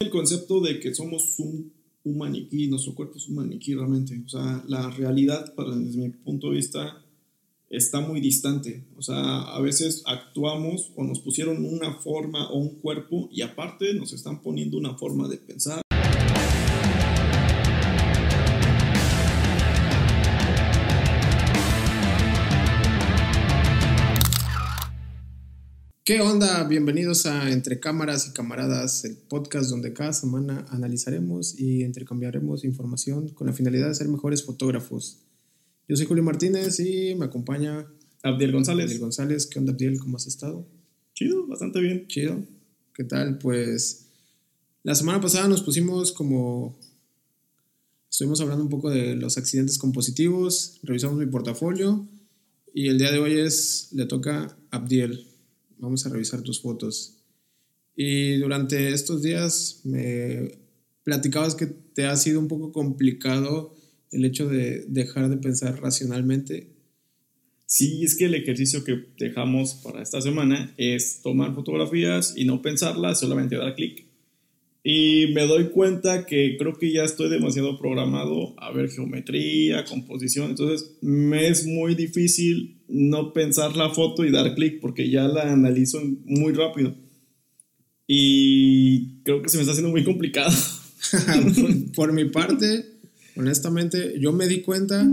El concepto de que somos un, un maniquí, nuestro cuerpo es un maniquí realmente. O sea, la realidad, para, desde mi punto de vista, está muy distante. O sea, a veces actuamos o nos pusieron una forma o un cuerpo y aparte nos están poniendo una forma de pensar. ¿Qué onda? Bienvenidos a Entre Cámaras y Camaradas, el podcast donde cada semana analizaremos y intercambiaremos información con la finalidad de ser mejores fotógrafos. Yo soy Julio Martínez y me acompaña Abdiel González. Abdiel González. ¿Qué onda, Abdiel? ¿Cómo has estado? Chido, bastante bien. Chido. ¿Qué tal? Pues la semana pasada nos pusimos como... Estuvimos hablando un poco de los accidentes compositivos, revisamos mi portafolio y el día de hoy es, le toca a Abdiel vamos a revisar tus fotos. Y durante estos días me platicabas que te ha sido un poco complicado el hecho de dejar de pensar racionalmente. Sí, es que el ejercicio que dejamos para esta semana es tomar fotografías y no pensarlas, solamente dar clic. Y me doy cuenta que creo que ya estoy demasiado programado a ver geometría, composición, entonces me es muy difícil no pensar la foto y dar clic porque ya la analizo muy rápido. Y creo que se me está haciendo muy complicado. por, mi parte, honestamente, yo me di cuenta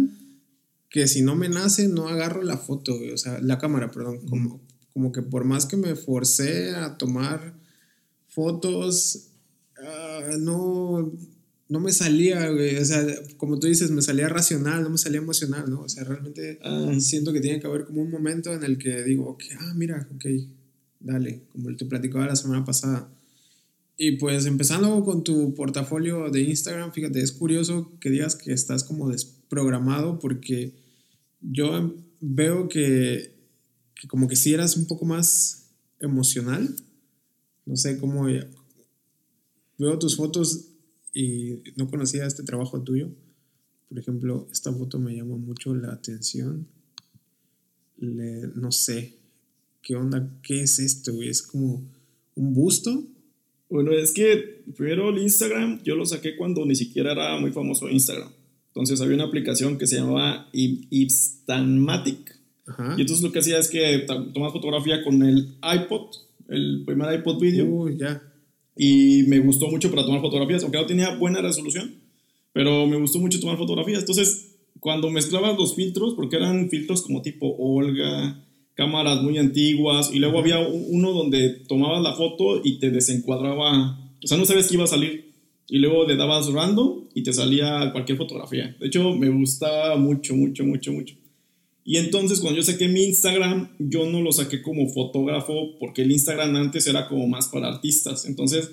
que si no me nace, no agarro la foto, o sea, la cámara, perdón. Como, como que por más que me forcé a tomar fotos, ah, no, no me salía, güey. O sea, como tú dices, me salía racional, no me salía emocional, ¿no? O sea, realmente ah. siento que tiene que haber como un momento en el que digo, ok, ah, mira, ok, dale, como te platicaba la semana pasada. Y pues empezando con tu portafolio de Instagram, fíjate, es curioso que digas que estás como desprogramado porque yo veo que, que como que si eras un poco más emocional. No sé cómo... Veo tus fotos y no conocía este trabajo tuyo. Por ejemplo, esta foto me llama mucho la atención. Le, no sé, ¿qué onda? ¿Qué es esto, ¿Es como un busto? Bueno, es que primero el Instagram yo lo saqué cuando ni siquiera era muy famoso Instagram. Entonces había una aplicación que se llamaba Ipstanmatic. Y entonces lo que hacía es que tomas fotografía con el iPod, el primer iPod video. Uy, ya y me gustó mucho para tomar fotografías, aunque no tenía buena resolución, pero me gustó mucho tomar fotografías. Entonces, cuando mezclabas los filtros, porque eran filtros como tipo Olga, cámaras muy antiguas, y luego había uno donde tomabas la foto y te desencuadraba, o sea, no sabes qué iba a salir, y luego le dabas random y te salía cualquier fotografía. De hecho, me gustaba mucho, mucho, mucho, mucho. Y entonces cuando yo saqué mi Instagram, yo no lo saqué como fotógrafo porque el Instagram antes era como más para artistas. Entonces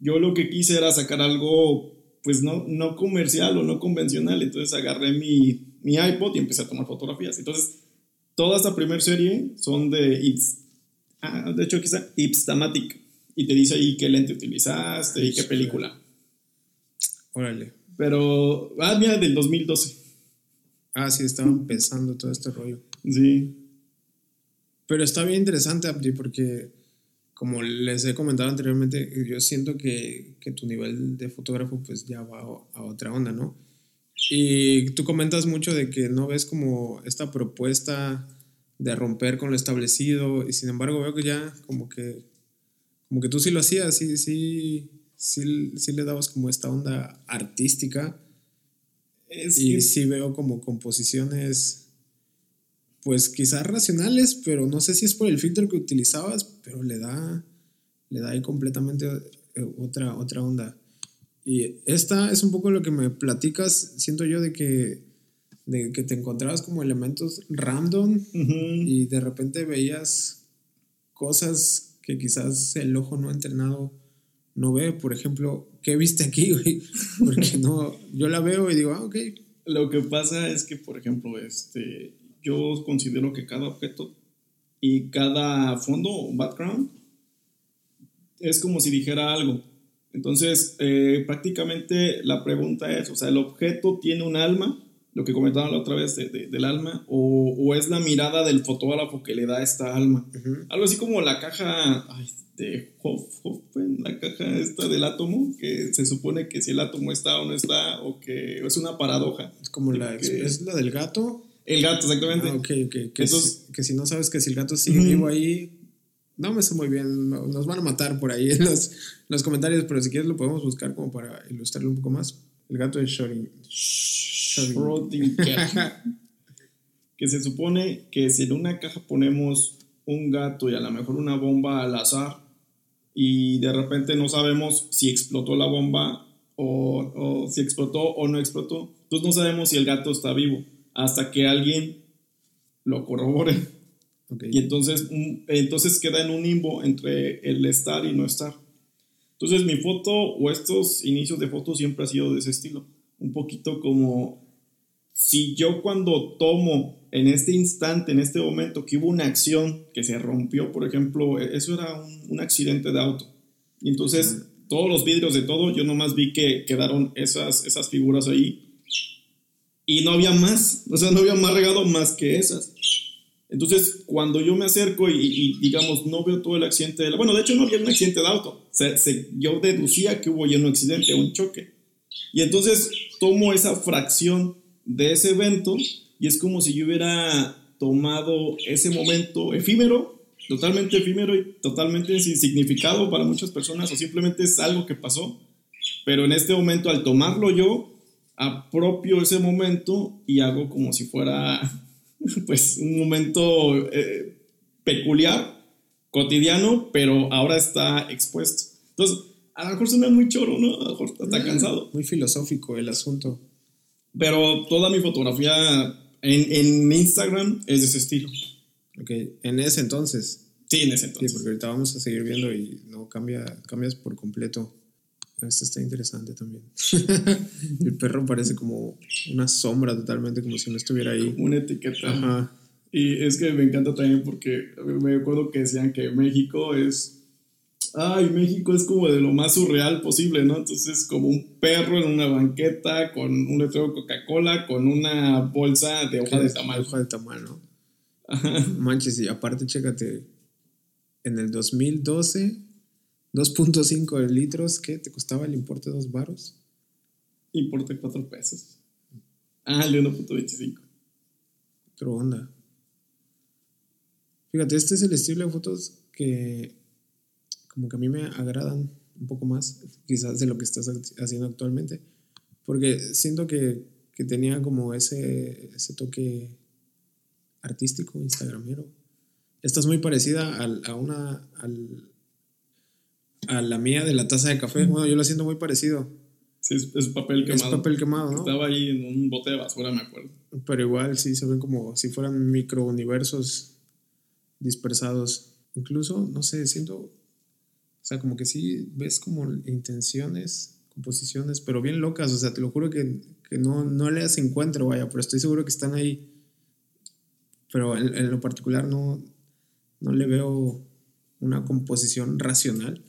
yo lo que quise era sacar algo pues no, no comercial o no convencional. Entonces agarré mi, mi iPod y empecé a tomar fotografías. Entonces toda esta primera serie son de Ips. Ah, de hecho quizá Ipstamatic. Y te dice ahí qué lente utilizaste y qué película. Órale. Pero, ah, mira, del 2012. Ah, sí, estaba empezando todo este rollo. Sí. Pero está bien interesante, Abdi, porque como les he comentado anteriormente, yo siento que, que tu nivel de fotógrafo pues ya va a, otra onda, ¿no? Y tú comentas mucho de que no ves como esta propuesta de romper con lo establecido y sin embargo veo que ya como que como que tú sí lo hacías, sí, sí, sí, sí le dabas como esta onda artística y sí veo como composiciones, pues quizás racionales, pero no sé si es por el filtro que utilizabas, pero le da, le da ahí completamente eh, otra, otra onda. Y esta es un poco lo que me platicas, siento yo, de que, de que te encontrabas como elementos random y de repente veías cosas que quizás el ojo no entrenado no ve. Por ejemplo, ¿qué viste aquí, güey? Porque no, yo la veo y digo, ah, ok. Lo que pasa es que, por ejemplo, este, yo considero que cada objeto y cada fondo o background es como si dijera algo. Entonces, eh, prácticamente la pregunta es, o sea, ¿el objeto tiene un alma lo que comentaban la otra vez de, de, del alma, o, o, es la mirada del fotógrafo que le da esta alma. Uh -huh. Algo así como la caja ay, de Hoffman, la caja esta del átomo, que se supone que si el átomo está o no está, o que es una paradoja. Es como la, que, es la del gato. El gato, exactamente. Ah, ok, ok. Que, Entonces, es, que si no sabes que si el gato sigue uh -huh. vivo ahí, no me sé muy bien, nos van a matar por ahí en los, en los comentarios, pero si quieres lo podemos buscar como para ilustrarlo un poco más. El gato de Schrödinger. que se supone que si en una caja ponemos un gato y a lo mejor una bomba al azar y de repente no sabemos si explotó la bomba o, o si explotó o no explotó, entonces no sabemos si el gato está vivo hasta que alguien lo corrobore. Okay. Y entonces, entonces queda en un limbo entre el estar y no estar. Entonces mi foto o estos inicios de foto siempre ha sido de ese estilo. Un poquito como si yo cuando tomo en este instante, en este momento, que hubo una acción que se rompió, por ejemplo, eso era un, un accidente de auto. Y entonces uh -huh. todos los vidrios de todo, yo nomás vi que quedaron esas, esas figuras ahí. Y no había más, o sea, no había más regado más que esas. Entonces, cuando yo me acerco y, y, digamos, no veo todo el accidente, de la, bueno, de hecho no había un accidente de auto, se, se, yo deducía que hubo ya un accidente, un choque. Y entonces tomo esa fracción de ese evento y es como si yo hubiera tomado ese momento efímero, totalmente efímero y totalmente sin significado para muchas personas o simplemente es algo que pasó, pero en este momento al tomarlo yo, apropio ese momento y hago como si fuera pues un momento eh, peculiar, cotidiano, pero ahora está expuesto. Entonces, a lo mejor suena muy choro, ¿no? A lo mejor está muy, cansado. Muy filosófico el asunto. Pero toda mi fotografía en, en, Instagram es de ese estilo. Ok, en ese entonces. Sí, en ese entonces. Sí, porque ahorita vamos a seguir viendo y no cambia, cambias por completo. Este está interesante también. el perro parece como una sombra totalmente, como si no estuviera ahí. Como una etiqueta. Ajá. Y es que me encanta también porque me acuerdo que decían que México es. Ay, México es como de lo más surreal posible, ¿no? Entonces, como un perro en una banqueta, con un letrero de Coca-Cola, con una bolsa de hoja de tamal. Hoja de tamal, ¿no? Ajá. Manches, y aparte, chécate, en el 2012 2.5 litros, ¿qué? ¿Te costaba el importe de dos varos? Importe 4 pesos. Ah, el 1.25. Otra onda. Fíjate, este es el estilo de fotos que como que a mí me agradan un poco más, quizás de lo que estás haciendo actualmente, porque siento que, que tenía como ese, ese toque artístico, instagramero. Esta es muy parecida al, a una, al, a la mía de la taza de café. Bueno, yo la siento muy parecido. Sí, es, es papel quemado. Es papel quemado, ¿no? Estaba ahí en un bote de basura, me acuerdo. Pero igual sí se ven como si fueran microuniversos dispersados. Incluso, no sé, siento. O sea, como que sí ves como intenciones, composiciones, pero bien locas. O sea, te lo juro que, que no, no les encuentro, vaya, pero estoy seguro que están ahí. Pero en, en lo particular no, no le veo una composición racional.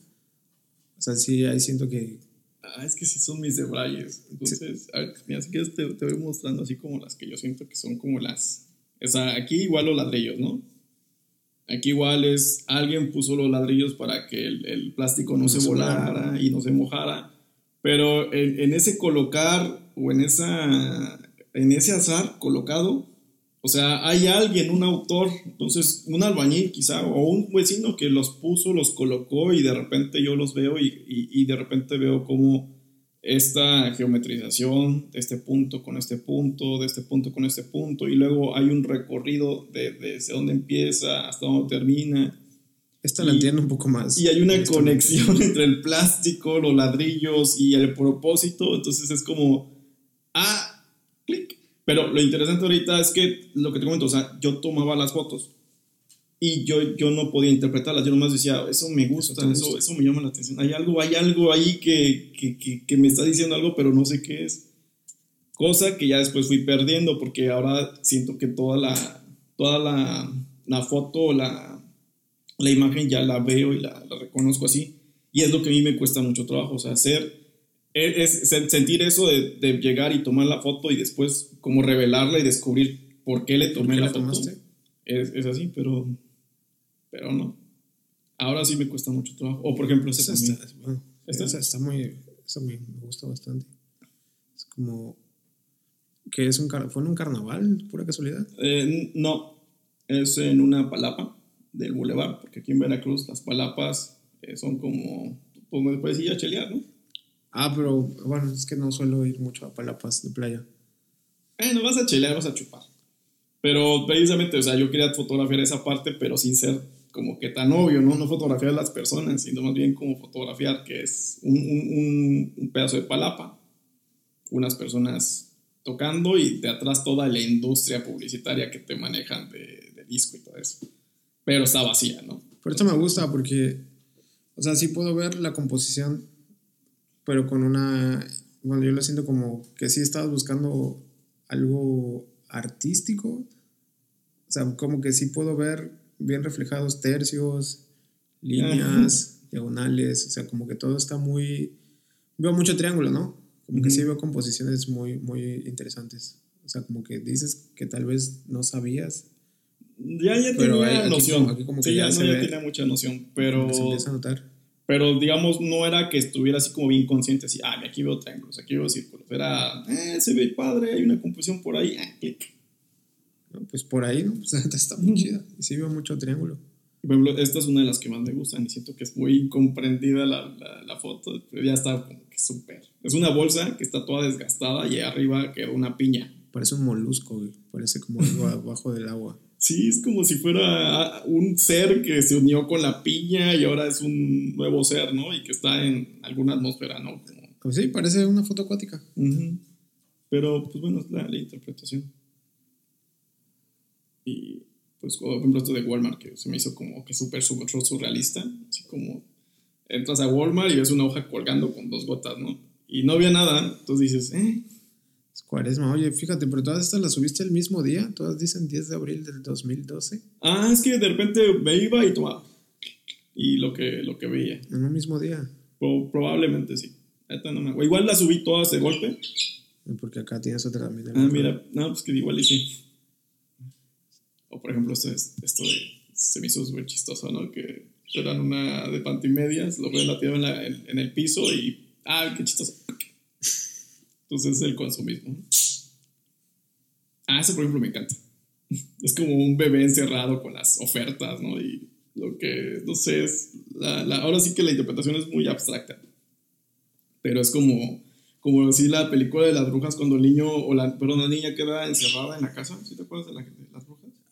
O sea, sí, ahí siento que... Ah, es que sí son mis debrayes. Entonces, sí. a ver, mira, si quieres te, te, voy mostrando así como las que yo siento que son como las... O sea, aquí igual los ladrillos, ¿no? Aquí igual es... Alguien puso los ladrillos para que el, el plástico no, no, se volara y no se mojara. Pero en, en, ese colocar o en, esa, en ese azar colocado, o sea, hay alguien, un autor, entonces un albañil quizá, o un vecino que los puso, los colocó y de repente yo los veo y, y, y de repente veo como esta geometrización de este punto con este punto, de este punto con este punto, y luego hay un recorrido de, desde dónde empieza hasta dónde termina. Esta la entiendo un poco más. Y hay una conexión momento. entre el plástico, los ladrillos y el propósito, entonces es como, ah, clic pero lo interesante ahorita es que lo que te comento, o sea, yo tomaba las fotos y yo, yo no podía interpretarlas, yo nomás decía, eso me gusta, eso, eso, eso me llama la atención. Hay algo, hay algo ahí que, que, que, que, me está diciendo algo, pero no sé qué es. Cosa que ya después fui perdiendo porque ahora siento que toda la, toda la, la foto, la, la imagen ya la veo y la, la reconozco así. Y es lo que a mí me cuesta mucho trabajo, o sea, hacer es, sentir eso de, de, llegar y tomar la foto y después como revelarla y descubrir por qué le tomé la, foto. Es, es, así, pero, pero no. Ahora sí me cuesta mucho trabajo. O por ejemplo, ese está, bueno, está muy, eso me, gusta bastante. Es como que es un fue en un carnaval, pura casualidad. Eh, no, es en una palapa del bulevar, porque aquí en Veracruz las palapas eh, son como, pues me puedes ir a chelear, ¿no? Ah, pero bueno, es que no suelo ir mucho a palapas de playa. Eh, no vas a chelear, vas a chupar. Pero precisamente, o sea, yo quería fotografiar esa parte, pero sin ser como que tan obvio, ¿no? No fotografiar a las personas, sino más bien como fotografiar que es un, un, un pedazo de palapa, unas personas tocando y de atrás toda la industria publicitaria que te manejan de, de disco y todo eso. Pero está vacía, ¿no? Por eso me gusta, porque, o sea, sí puedo ver la composición pero con una, bueno, yo lo siento como que sí estabas buscando algo artístico, o sea, como que sí puedo ver bien reflejados tercios, líneas, diagonales, o sea, como que todo está muy, veo mucho triángulo, ¿no? Como que sí veo composiciones muy, muy interesantes. O sea, como que dices que tal vez no sabías. Ya, ya tenía noción. sí, ya, no, ya tenía mucha noción, pero... Se empieza a notar. Pero digamos, no era que estuviera así como bien consciente, así, ah, aquí veo triángulos, aquí veo círculos. Era, eh, se ve padre, hay una composición por ahí, ah, clic. Pues por ahí, ¿no? Pues está muy chida. Y sí veo mucho triángulo. Por ejemplo, esta es una de las que más me gustan y siento que es muy incomprendida la, la, foto, pero ya está como que súper. Es una bolsa que está toda desgastada y arriba quedó una piña. Parece un molusco, güey. Parece como algo abajo del agua. Sí, es como si fuera un ser que se unió con la piña y ahora es un nuevo ser, ¿no? Y que está en alguna atmósfera, ¿no? Pues sí, parece una foto acuática. Pero, pues bueno, es la, interpretación. Y, pues, por ejemplo, esto de Walmart, que se me hizo como que súper surrealista. Así como entras a Walmart y ves una hoja colgando con dos gotas, ¿no? Y no había nada, entonces dices, eh, Cuaresma, oye, fíjate, pero todas estas las subiste el mismo día, todas dicen 10 de abril del 2012. Ah, es que de repente me iba y tomaba. Y lo que, lo que veía. En el mismo día. probablemente sí. Igual las subí todas de golpe. Porque acá tienes otra también. Ah, mira, no, pues que igual y sí. O por ejemplo, esto, es, esto de. Se me hizo súper chistoso, ¿no? Que eran una de pantimedias, lo ven la en, en el piso y. ¡Ah, qué chistoso! Entonces es el consumismo. Ah, eso por ejemplo me encanta. Es como un bebé encerrado con las ofertas, ¿no? Y lo que, no sé, es... La, ahora sí que la interpretación es muy abstracta. Pero es como, como decir la película de las brujas cuando el niño, o la, perdón, la niña queda encerrada en la casa. ¿Sí te acuerdas de, la, brujas?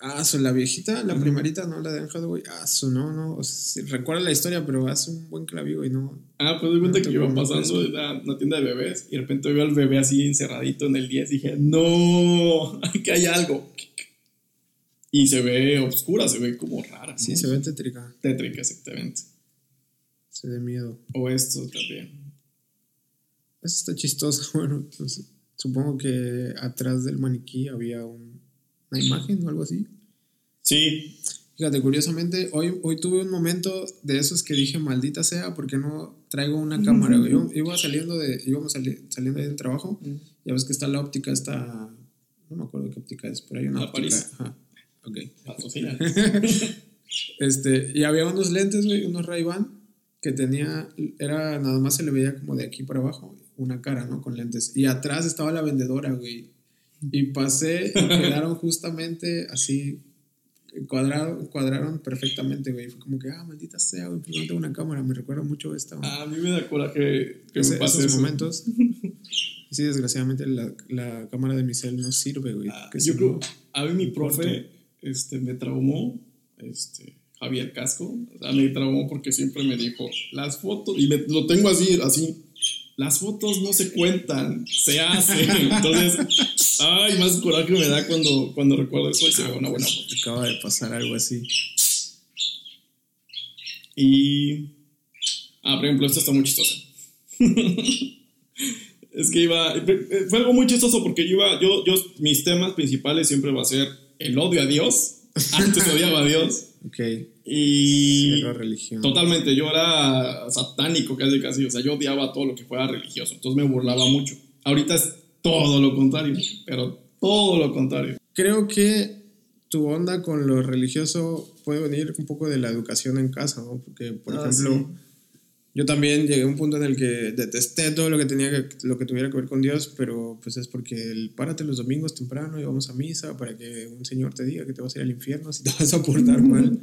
Ah, son la viejita, la primerita, ¿no? La de Anne Hathaway. Ah, su no, no. recuerda la historia, pero hace un buen clavigo y no. Ah, pues de cuenta que iba pasando en una tienda de bebés y de repente veo al bebé así encerradito en el 10 y dije, no, que hay algo. Y se ve oscura, se ve como rara. Sí, se ve tétrica. Tétrica, exactamente. Se ve miedo. O esto también. Esto está chistoso. Bueno, pues, supongo que atrás del maniquí había un una imagen o algo así. Sí. Fíjate, curiosamente, hoy, hoy tuve un momento de esos que dije, maldita sea, porque no traigo una cámara? Yo iba saliendo de, íbamos saliendo del trabajo, ya ves que está la óptica, está, no me acuerdo qué óptica es, pero hay una óptica. Ajá. Ok. este, y había unos lentes, güey, unos Ray-Ban, que tenía, era, nada más se le veía como de aquí para abajo, una cara, ¿no? Con lentes. Y atrás estaba la vendedora, güey y pasé y quedaron justamente así, cuadraron, cuadraron perfectamente, güey. Fue como que, ah, maldita sea, güey, porque no tengo una cámara. Me recuerda mucho esta. A mí me da coraje que me pase esos momentos. sí, desgraciadamente la, la, cámara de mi cel no sirve, güey. Ah, yo creo, a mí mi profe este, me traumó, este, Javier Casco, o sea, me traumó porque siempre me dijo, las fotos, y me, lo tengo así, así, las fotos no se cuentan, se hacen. Entonces, ay, más coraje me da cuando, cuando recuerdo eso y se ve una buena foto. Acaba de pasar algo así. Y. Ah, por ejemplo, esto está muy chistoso. es que iba. Fue algo muy chistoso porque yo iba. Yo, yo, mis temas principales siempre va a ser el odio a Dios Antes odiaba a Dios. Ok. Y Cero religión. totalmente, yo era satánico casi casi, o sea, yo odiaba todo lo que fuera religioso, entonces me burlaba mucho. Ahorita es todo lo contrario, pero todo lo contrario. Creo que tu onda con lo religioso puede venir un poco de la educación en casa, ¿no? Porque, por Ah, ejemplo, sí. Yo también llegué a un punto en el que detesté todo lo que, tenía que, lo que tuviera que ver con Dios, pero pues es porque el párate los domingos temprano y vamos a misa para que un señor te diga que te vas a ir al infierno si te vas a portar mal.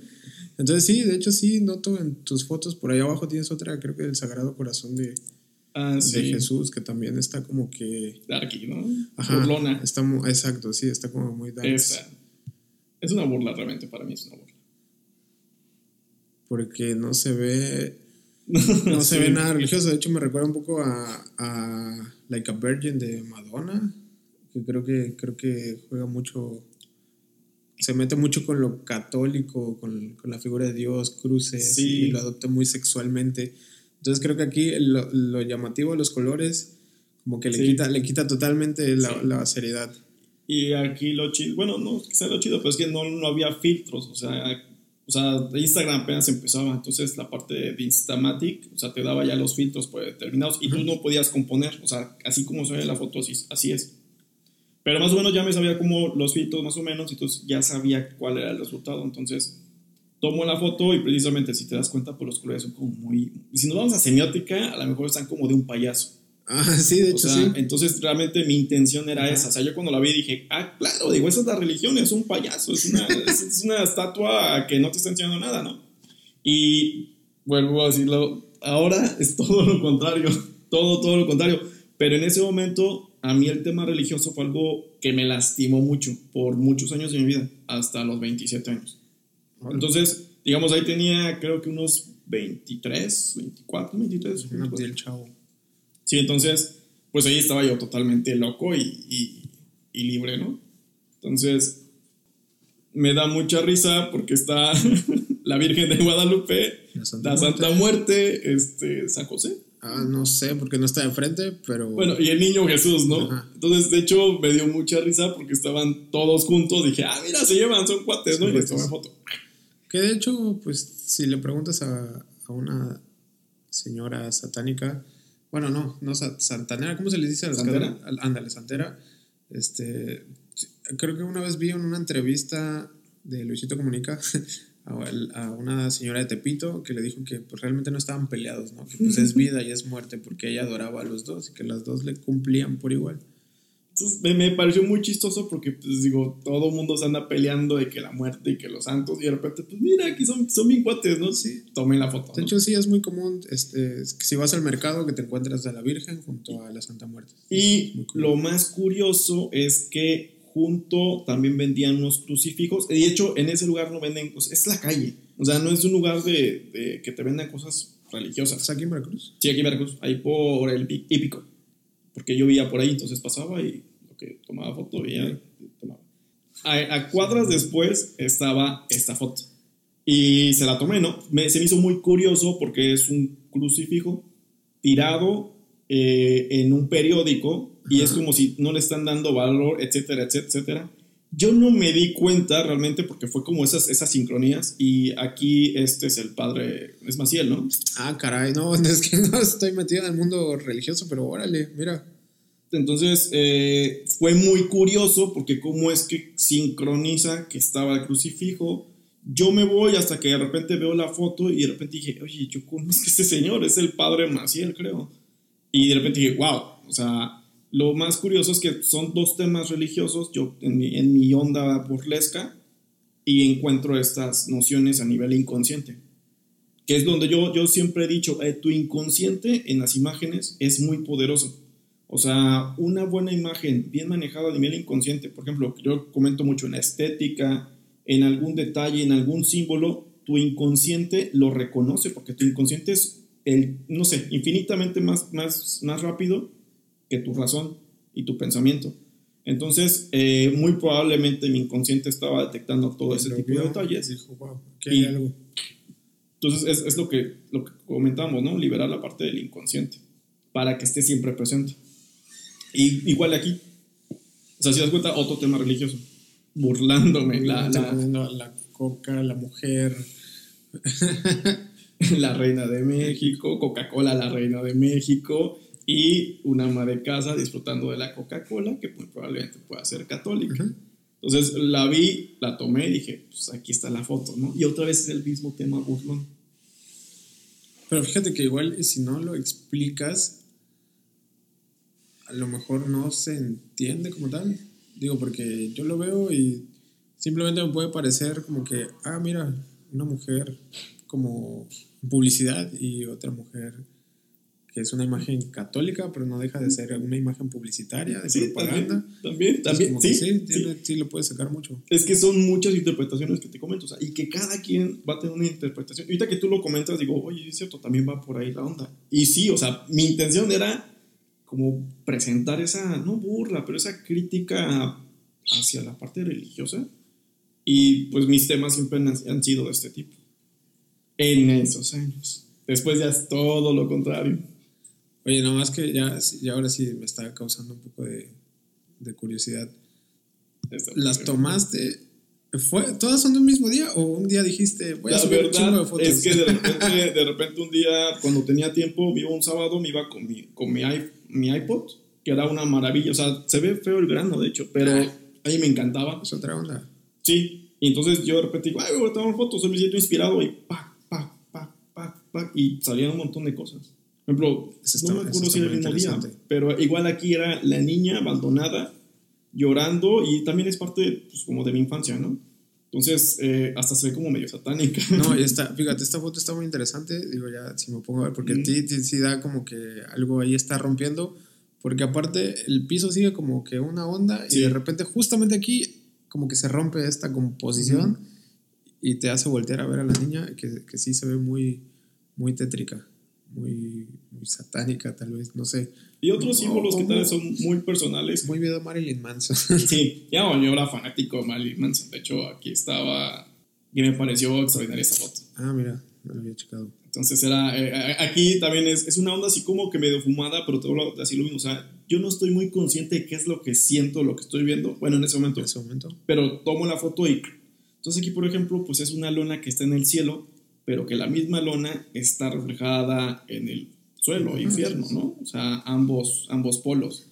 Entonces sí, de hecho sí, noto en tus fotos, por ahí abajo tienes otra, creo que del Sagrado Corazón de, Ah, de sí, Jesús, que también está como que... Darky, ¿no? Ajá, Burlona. Está exacto, sí, está como muy dark. Esa. Es una burla realmente, para mí es una burla. porque no se ve no se ve nada religioso. De hecho, me recuerda un poco a, a Like a Virgin de Madonna, que creo que creo que juega mucho, se mete mucho con lo católico, con, con la figura de Dios, cruces, Sí. y lo adopta muy sexualmente. Entonces creo que aquí lo, lo llamativo de los colores, como que le, Sí. quita, le quita totalmente la, Sí. la seriedad. Y aquí lo chido, bueno, no sea lo chido, pero es que no, no había filtros, o sea, o sea, Instagram apenas empezaba, entonces la parte de Instamatic, o sea, te daba ya los filtros predeterminados y tú no podías componer, o sea, así como se ve la foto, así, así es. Pero más o menos ya me sabía como los filtros más o menos, entonces ya sabía cuál era el resultado, entonces tomo la foto y precisamente si te das cuenta, pues los colores son como muy... Si nos vamos a semiótica, a lo mejor están como de un payaso. Ah, sí, de O hecho sea, sí. entonces realmente mi intención era Ajá. esa. O sea, yo cuando la vi dije, ah, claro, digo, esa es la religión, es un payaso, es una, es, es una estatua que no te está enseñando nada, ¿no? Y vuelvo a decirlo, ahora es todo lo contrario, todo, todo lo contrario. Pero en ese momento, a mí el tema religioso fue algo que me lastimó mucho por muchos años de mi vida, hasta los 27 años. Entonces, digamos, ahí tenía creo que unos 23, 24, 23. No, pues, el chavo. Sí, entonces, pues ahí estaba yo totalmente loco y, y- y libre, ¿no? Entonces, me da mucha risa porque está la Virgen de Guadalupe, La Santa la Santa Muerte, este, San José. Ah, no sé, porque no está de frente, pero... Bueno, y el niño Jesús, ¿no? Ajá. Entonces, de hecho, me dio mucha risa porque estaban todos juntos. Dije, ah, mira, se llevan, son cuates, ¿no? Son Y les tomé foto. Que de hecho, pues si le preguntas a, a una señora satánica, bueno, no, no sa- santanera, ¿cómo se les dice a las ¿Santera? al- Ándale, santera. Este, creo que una vez vi en una entrevista de Luisito Comunica a una señora de Tepito que le dijo que pues, realmente no estaban peleados, ¿no? Que pues es vida y es muerte porque ella adoraba a los dos y que las dos le cumplían por igual. Entonces me, me pareció muy chistoso porque, pues digo, todo mundo se anda peleando de que la muerte y que los santos, y de repente, pues mira, aquí son, son bien cuates, ¿no? Sí, tomé la foto. De ¿no? hecho, sí, es muy común, este, es si vas al mercado, que te encuentras a la Virgen junto a la Santa Muerte. Es Y lo más curioso es que junto también vendían unos crucifijos. De hecho, en ese lugar no venden cosas, es la calle. O sea, no es un lugar de, de que te vendan cosas religiosas. ¿Estás aquí en Veracruz? Sí, aquí en Veracruz, ahí por el hí- hípico. Porque yo vivía por ahí, entonces pasaba y lo que tomaba foto veía, tomaba. A, a cuadras después estaba esta foto. Y se la tomé, ¿no? Me- se me hizo muy curioso porque es un crucifijo tirado eh, en un periódico y es como si no le están dando valor, etcétera, etcétera, etcétera. Yo no me di cuenta realmente porque fue como esas, esas sincronías y aquí este es el padre, es Maciel, ¿no? Ah, caray, no, es que no estoy metido en el mundo religioso, pero órale, mira. Entonces eh, fue muy curioso porque cómo es que sincroniza que estaba el crucifijo. Yo me voy hasta que de repente veo la foto y de repente dije, oye, yo conozco a este señor, es el padre Maciel, creo. Y de repente dije, wow, o sea, lo más curioso es que son dos temas religiosos, yo en mi, en mi onda burlesca, y encuentro estas nociones a nivel inconsciente, que es donde yo, yo siempre he dicho, eh, tu inconsciente en las imágenes es muy poderoso. O sea, una buena imagen bien manejada a nivel inconsciente, por ejemplo, yo comento mucho en la estética, en algún detalle, en algún símbolo, tu inconsciente lo reconoce porque tu inconsciente es el, no sé, infinitamente más, más, más rápido que tu razón y tu pensamiento. Entonces, eh, muy probablemente mi inconsciente estaba detectando todo ese tipo vio de detalles. Dijo, wow, aquí Y- algo. Entonces, es, es lo, que, lo que comentamos, ¿no? Liberar la parte del inconsciente para que esté siempre presente. Y igual aquí. O sea, si das cuenta, otro tema religioso. burlándome. La, la, la coca, la mujer. la reina de México, Coca-Cola, la reina de México, y una ama de casa disfrutando de la Coca-Cola, que muy probablemente pueda ser católica. Ujú. Entonces la vi, la tomé y dije, pues aquí está la foto, ¿no? Y otra vez es el mismo tema burlón. Pero fíjate que igual si no lo explicas, a lo mejor no se entiende como tal. Digo, porque yo lo veo y simplemente me puede parecer como que, ah, mira, una mujer como publicidad y otra mujer que es una imagen católica, pero no deja de ser una imagen publicitaria, de Sí, propaganda. también, también, también, sí, sí, sí. tiene- sí lo puedes sacar mucho. Es que son muchas interpretaciones que te comento, o sea, y que cada quien va a tener una interpretación. Ahorita que tú lo comentas, digo, oye, es cierto, también va por ahí la onda. Y sí, o sea, mi intención era como presentar esa, no burla, pero esa crítica hacia la parte religiosa. Y pues mis temas siempre han sido de este tipo. En esos años. Después ya es todo lo contrario. Oye, nomás que ya, ya ahora sí me está causando un poco de, de curiosidad. Esta- ¿Las tomaste? ¿Fue, ¿Todas son de un mismo día? ¿O un día dijiste, voy a La subir un chingo de verdad fotos? es que de repente, de repente un día, cuando tenía tiempo, iba un sábado, me iba con mi, con mi, mi iPod, que era una maravilla. O sea, se ve feo el grano, de hecho, pero Ah. a mí me encantaba. Es otra onda. Sí, y entonces yo de repente digo, ay, voy a tomar fotos, yo me siento inspirado y pa, pa, pa, pa, pa, y salían un montón de cosas. Por ejemplo, está- no me acuerdo si era el mismo día, pero igual aquí era la niña abandonada, llorando, y también es parte, pues, como de mi infancia, ¿no? Entonces, eh, hasta se ve como medio satánica. No, y está, fíjate, esta foto está muy interesante. Digo, ya, si me pongo a ver, porque Mm. sí, sí, sí da como que algo ahí está rompiendo. Porque aparte, el piso sigue como que una onda Sí. y de repente, justamente aquí, como que se rompe esta composición y te hace voltear a ver a la niña, que, que sí se ve muy, muy tétrica, muy, muy satánica, tal vez, no sé. Y otros símbolos que tal vez son muy personales. Muy video Marilyn Manson. Sí, ya bueno, yo era fanático de Marilyn Manson. De hecho, aquí estaba y me pareció extraordinaria esa foto. ah, mira, no lo había checado. Entonces era, eh, eh, aquí también es, es una onda así como que medio fumada, pero hablo de así lo mismo. O sea, yo no estoy muy consciente de qué es lo que siento, lo que estoy viendo. Bueno, en ese momento. En ese momento. Pero tomo la foto y... Entonces aquí, por ejemplo, pues es una lona que está en el cielo, pero que la misma lona está reflejada en el suelo, infierno, ¿no? O sea, ambos, ambos polos.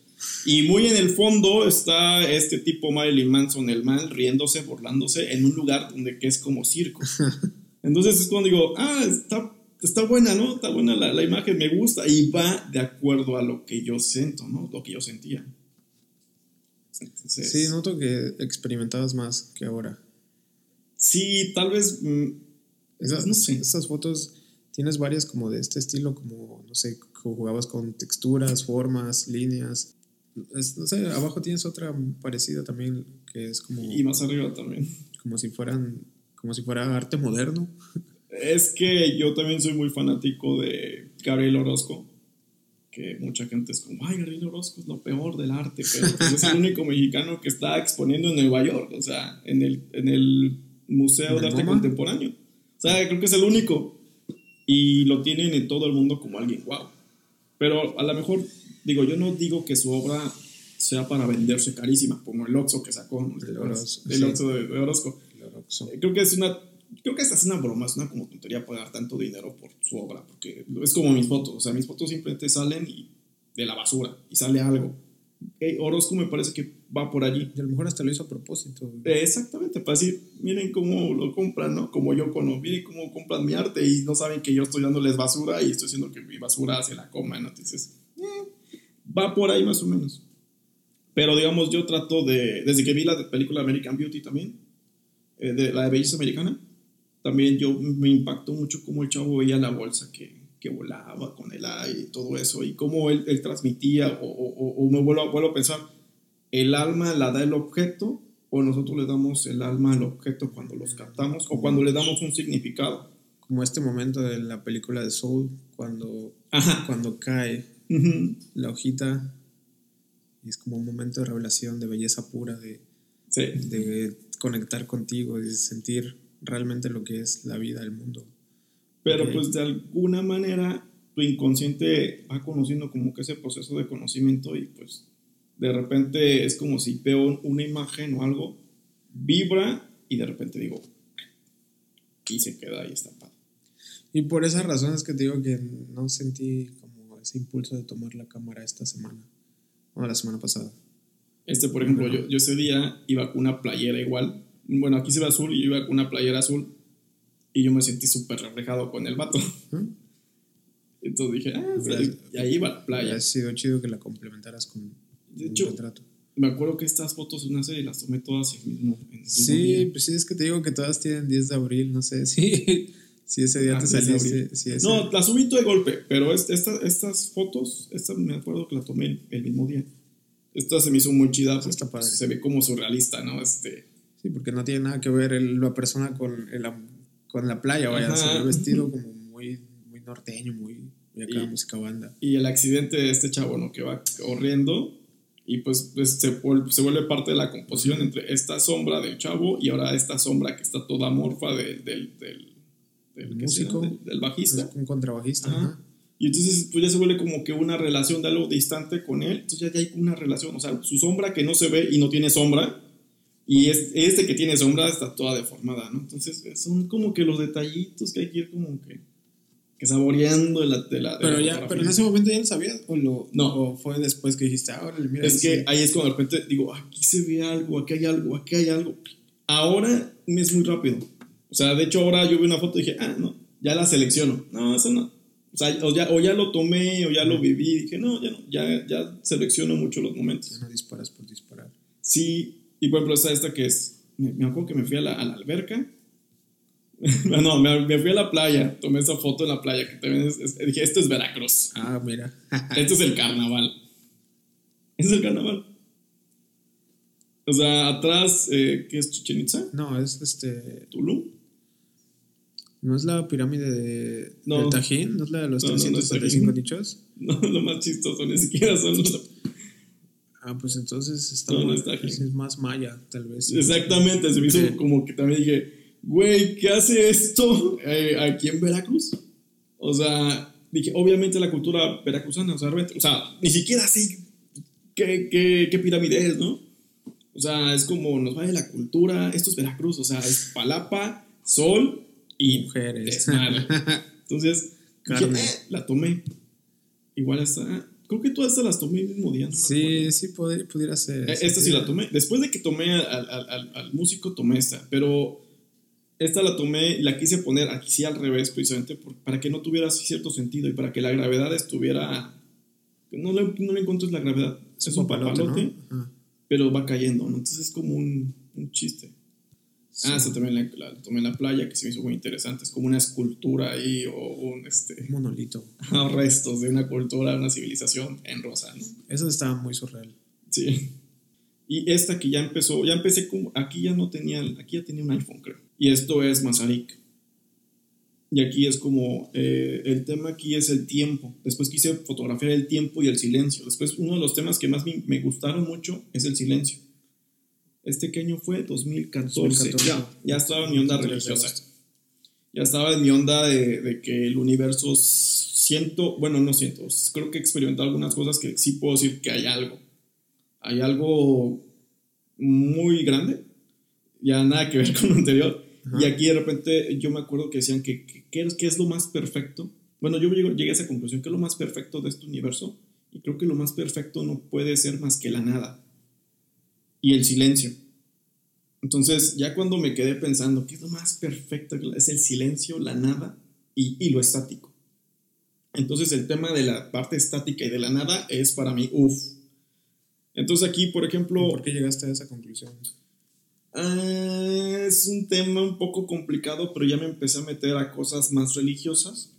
Y muy en el fondo está este tipo Marilyn Manson, el mal, riéndose, burlándose en un lugar donde que es como circo. Entonces es cuando digo, ah, está, está buena, ¿no? Está buena la, la imagen, me gusta y va de acuerdo a lo que yo siento, ¿no? Lo que yo sentía. Entonces, Sí, noto que experimentabas más que ahora. sí, tal vez mm, Esas, No sé. esas fotos, tienes varias como de este estilo, como, no sé, jugabas con texturas, formas, líneas. Es- no sé, abajo tienes otra parecida también, que es como, y más arriba también. como si fueran, como si fuera arte moderno. Es que yo también soy muy fanático de Gabriel Orozco, que mucha gente es como, ay, Gabriel Orozco es lo peor del arte, pero pues es el único mexicano que está exponiendo en Nueva York, o sea, en el, en el Museo ¿En de el Arte MoMA? Contemporáneo. Sea, creo que es el único. Y lo tienen en todo el mundo como alguien, wow. Pero a lo mejor, digo, yo no digo que su obra sea para venderse carísima, como el Oxxo que sacó, ¿no? El Orozco, el sí. Oxxo de, de Orozco. Son- Eh, Creo que es una. Creo que esta es una broma, es una como tontería pagar tanto dinero por su obra, porque es como mis fotos, o sea, mis fotos simplemente salen y, de la basura y sale algo. Eh, Orozco me parece que va por allí. Y a lo mejor hasta lo hizo a propósito. Eh, exactamente, para decir, miren cómo lo compran, ¿no? Como yo conozco, miren cómo compran mi arte y no saben que yo estoy dándoles basura y estoy haciendo que mi basura se la coman, ¿no? Entonces, eh, va por ahí más o menos. Pero digamos, yo trato de, desde que vi la película American Beauty también, eh, de la de belleza americana, también yo me impactó mucho cómo el chavo veía la bolsa que, que volaba con el aire y todo eso, y cómo él, él transmitía, o, o- o- me vuelvo, vuelvo a pensar, el alma la da el objeto, o nosotros le damos el alma al objeto cuando los captamos, o cuando le damos un significado. Como este momento de la película de Soul, cuando, Ajá. cuando cae la hojita y es como un momento de revelación, de belleza pura, de, Sí. de conectar contigo, de sentir realmente lo que es la vida, el mundo. Pero pues de alguna manera tu inconsciente va conociendo como que ese proceso de conocimiento y pues de repente es como si veo una imagen o algo, vibra y de repente digo, y se queda ahí estampado. Y por esas razones que te digo que no sentí como ese impulso de tomar la cámara esta semana, o la semana pasada. Este, por ejemplo, yo, yo ese día iba con una playera igual. Bueno, aquí se ve azul y yo iba con una playera azul y yo me sentí súper reflejado con el vato. Entonces dije, ah, y ahí iba la playa. Ha sido chido que la complementaras con De hecho, retrato. Me acuerdo que estas fotos una serie las tomé todas el mismo, en el mismo Sí, día. pues sí, es que te digo que todas tienen 10 de abril, no sé si, si ese día Ah, te 10 de saliste. Si ese- No, las subí todo de golpe, pero es- esta- estas fotos, esta me acuerdo que la tomé el, el mismo día. Esta se me hizo muy chida, porque está padre. se ve como surrealista, ¿no? Este, Sí, porque no tiene nada que ver el- la persona con, el, con la playa, vaya, Ajá. se ve vestido como muy, muy norteño, muy, muy acá, Y- música banda. y el accidente de este chavo, ¿no? Que va corriendo y pues, pues, se, se vuelve parte de la composición entre esta sombra del chavo y ahora esta sombra que está toda morfa de- del, del, del, ¿qué será? Músico. del, del bajista. un contrabajista, Ajá. ajá. Y entonces pues ya se vuelve como que una relación de algo distante con él. Entonces ya, ya hay una relación, o sea, su sombra que no se ve y no tiene sombra. Y es- este que tiene sombra está toda deformada, ¿no? Entonces son como que los detallitos que hay que ir como que, que saboreando de la, de la, de Pero, la ya, pero en ese momento ya lo sabías, o, lo, No. o fue después que dijiste, ahora mira. Es que sí. ahí es cuando de repente digo, aquí se ve algo, aquí hay algo, aquí hay algo. Ahora me es muy rápido. O sea, de hecho ahora yo vi una foto y dije, ah, no, ya la selecciono. No, eso no. O sea, o ya, o ya lo tomé o ya lo viví. Dije, no, ya no, ya, ya selecciono mucho los Ya momentos. no disparas por disparar. Sí, y por ejemplo está esta que es, me, me acuerdo que me fui a la, a la alberca. no, me, me fui a la playa, tomé esa foto en la playa, que también es- es- dije, esto es Veracruz. Ah, mira. Esto es el carnaval. Es el carnaval. O sea, atrás, eh, ¿qué es Chichen Itza? no, es este. Tulum. ¿No es la pirámide de, No. del Tajín? ¿No es la de los No, no, no es 335 Tajín. nichos? No, lo más chistoso, ni siquiera son los- Ah, pues entonces está No, no muy- es es más maya, tal vez. Exactamente, se me hizo Sí. como que también dije, güey, ¿qué hace esto eh, aquí en Veracruz? O sea, dije, obviamente la cultura veracruzana, o sea, realmente- o sea, ni siquiera sé qué, qué, qué pirámide es, ¿no? O sea, es como nos vale la cultura, esto es Veracruz, o sea, es palapa, sol y Mujeres. Entonces, dije, Carne. "Eh", la tomé. Igual esta, creo que todas las tomé el mismo día, no. Sí, sí, podría, pudiera ser. Eh, Esta sí la tomé. Después de que tomé al, al- al- al músico, tomé esta. Pero esta la tomé y la quise poner aquí sí al revés, precisamente por- para que no tuviera cierto sentido y para que la gravedad estuviera. No le, no le encuentres la gravedad. Es, un papalote, ¿no? Pero va cayendo, ¿no? Entonces es como un, un chiste. Ah, esta también la, la tomé en la playa, que se me hizo muy interesante. Es como una escultura ahí o un, este, Un monolito. restos de una cultura, una civilización en rosa, ¿no? Eso estaba muy surreal. Sí. Y esta que ya empezó, ya empecé como, aquí ya no tenía, aquí ya tenía un iPhone creo. Y esto es Mazarik. Y aquí es como, eh, el tema aquí es el tiempo. Después quise fotografiar el tiempo y el silencio. Después uno de los temas que más me, me gustaron mucho es el silencio. Este año fue 2014. 2014. Ya, ya estaba en mi onda 23 de religiosa. Ya estaba en mi onda de, de que el universo siento, bueno, no siento, creo que he experimentado algunas cosas que sí puedo decir que hay algo. Hay algo muy grande, ya nada que ver con lo anterior. Y aquí de repente yo me acuerdo que decían que, que, que es, lo más perfecto. Bueno, yo llegué a esa conclusión, que es lo más perfecto de este universo. Y creo que lo más perfecto no puede ser más que la nada. Y el silencio. Entonces, ya cuando me quedé pensando, ¿qué es lo más perfecto? Es el silencio, la nada y, y lo estático. Entonces, el tema de la parte estática y de la nada es para mí, uff. Entonces, aquí, por ejemplo, ¿Por qué llegaste a esa conclusión? Ah, es un tema un poco complicado, pero ya me empecé a meter a cosas más religiosas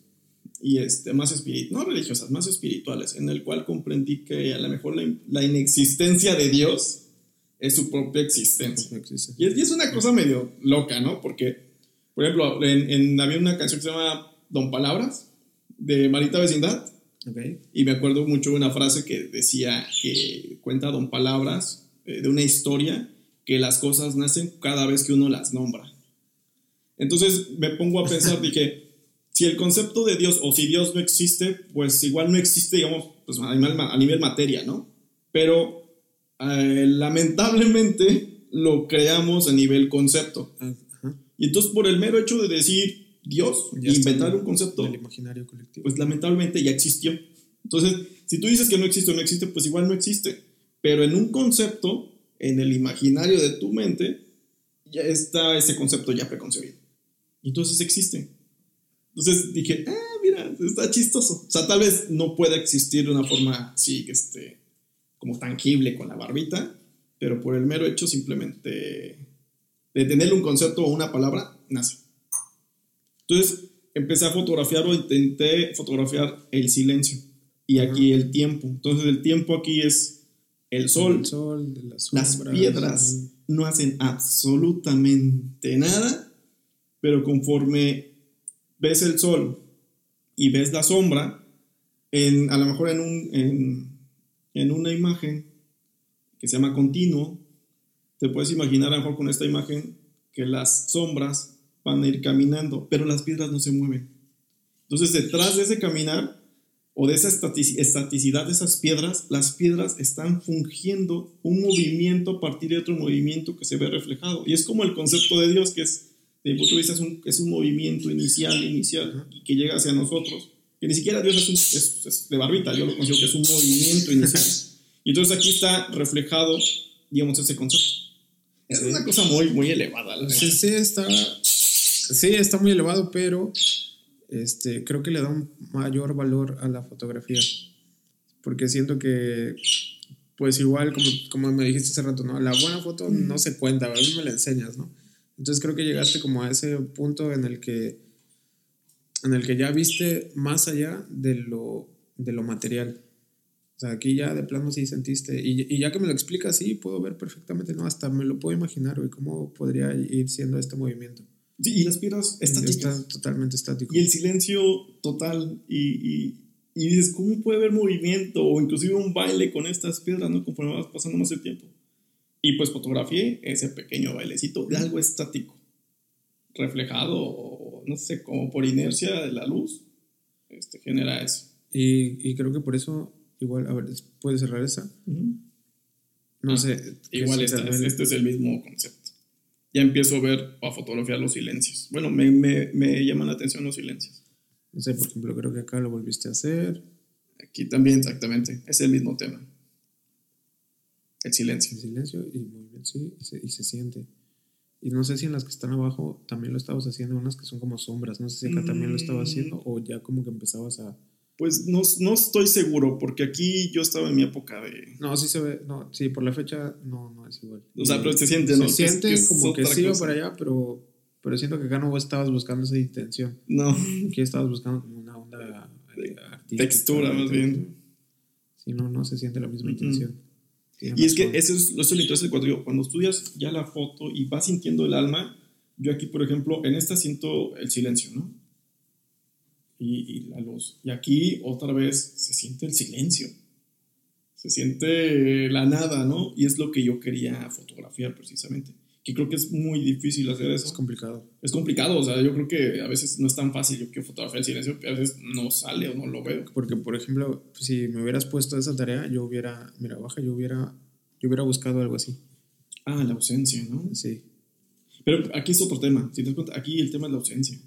y este, más espirituales, no religiosas, más espirituales, en el cual comprendí que a lo mejor la, la inexistencia de Dios es su propia existencia. No. Y es, y es una cosa medio loca, ¿no? Porque, por ejemplo, en, en- había una canción que se llama Don Palabras, de Marita Vecindad, y me acuerdo mucho de una frase que decía que cuenta Don Palabras eh, de una historia que las cosas nacen cada vez que uno las nombra. Entonces me pongo a pensar, dije, si el concepto de Dios o si Dios no existe, pues igual no existe, digamos, pues a nivel, a nivel materia, ¿no? Pero eh, lamentablemente lo creamos a nivel concepto. Y entonces por el mero hecho de decir Dios, inventar un concepto, imaginario colectivo. pues lamentablemente ya existió. Entonces, si tú dices que no existe o no existe, pues igual no existe. Pero en un concepto, en el imaginario de tu mente, ya está ese concepto ya preconcebido. Y entonces existe. Entonces dije, ah, mira, está chistoso. O sea, tal vez no pueda existir de una forma así, este, como tangible con la barbita, pero por el mero hecho simplemente de tenerle un concepto o una palabra, nace. Entonces empecé a fotografiar o intenté fotografiar el silencio y aquí el tiempo. Entonces el tiempo aquí es el sol, El sol, de las, piedras sí. no hacen absolutamente nada, pero conforme ves el sol y ves la sombra, en, a lo mejor en, un, en, en una imagen que se llama continuo, te puedes imaginar a lo mejor con esta imagen que las sombras van a ir caminando, pero las piedras no se mueven. Entonces, detrás de ese caminar o de esa estati- estaticidad de esas piedras, las piedras están fungiendo un movimiento a partir de otro movimiento que se ve reflejado. Y es como el concepto de Dios, que es, de mi punto de vista, es un, es un movimiento inicial, inicial, y que llega hacia nosotros. Que ni siquiera Dios es, un- es- es de barbita, yo lo considero que es un movimiento inicial. Y entonces aquí está reflejado, digamos, ese concepto. Es Sí. una cosa muy, muy elevada. Sí, sí, está, sí, está muy elevado, pero este, creo que le da un mayor valor a la fotografía. Porque siento que, pues igual, como, como me dijiste hace rato, ¿no? La buena foto no se cuenta, a mí me la enseñas, ¿no? Entonces creo que llegaste como a ese punto en el que, en el que ya viste más allá de lo, de lo material. O sea, aquí ya de plano sí sentiste. Y, y ya que me lo explicas, sí, puedo ver perfectamente, ¿no? Hasta me lo puedo imaginar, güey, cómo podría ir siendo este movimiento. Sí, y las piedras estáticas. Está totalmente estático. Y el silencio total. Y, y, y dices, ¿cómo puede haber movimiento? O inclusive un baile con estas piedras, ¿no? Conforme vas pasando más el tiempo. Y pues fotografié ese pequeño bailecito de algo estático. Reflejado, no sé, como por inercia de la luz. Este, genera eso. Y, y creo que por eso, igual, a ver, ¿puedes cerrar esa? No Ah, sé. Igual esta- este es el mismo concepto. Ya empiezo a ver, a fotografiar los silencios. Bueno, me, me, me llaman la atención los silencios. No sé, por ejemplo, creo que acá lo volviste a hacer. Aquí también, exactamente. Es el mismo tema. El En silencio. silencio y bien, sí, y se, y se siente. Y no sé si en las que están abajo también lo estabas haciendo, unas que son como sombras. No sé si acá también lo estaba Mm. haciendo o ya como que empezabas a. Pues no, no estoy seguro, porque aquí yo estaba en mi época de. No, sí se ve. No, sí, por la fecha no, no es igual. O sea, pero se siente, ¿no? Se siente que como que sí cosa. para allá, pero, pero siento que acá no estabas buscando esa intención. No, Aquí estabas buscando como una onda eh, artística. textura más bien. Sí, no, no se siente la misma intención. Y es que eso es, eso es lo interesante cuando digo, cuando estudias ya la foto y vas sintiendo el alma, yo aquí, por ejemplo, en esta siento el silencio, ¿no? Y, y la luz. Y aquí otra vez se siente el silencio. Se siente la nada, ¿no? Y es lo que yo quería fotografiar precisamente. Que creo que es muy difícil hacer eso. Es complicado. Es complicado, o sea, yo creo que a veces no es tan fácil. Yo quiero fotografiar el silencio, a veces no sale o no lo veo. Porque, por ejemplo, si me hubieras puesto esa tarea, yo hubiera, mira, baja, yo hubiera, yo hubiera buscado algo así. Ah, la ausencia, ¿no? Sí. Pero aquí es otro tema. Si te das cuenta, aquí el tema es la ausencia.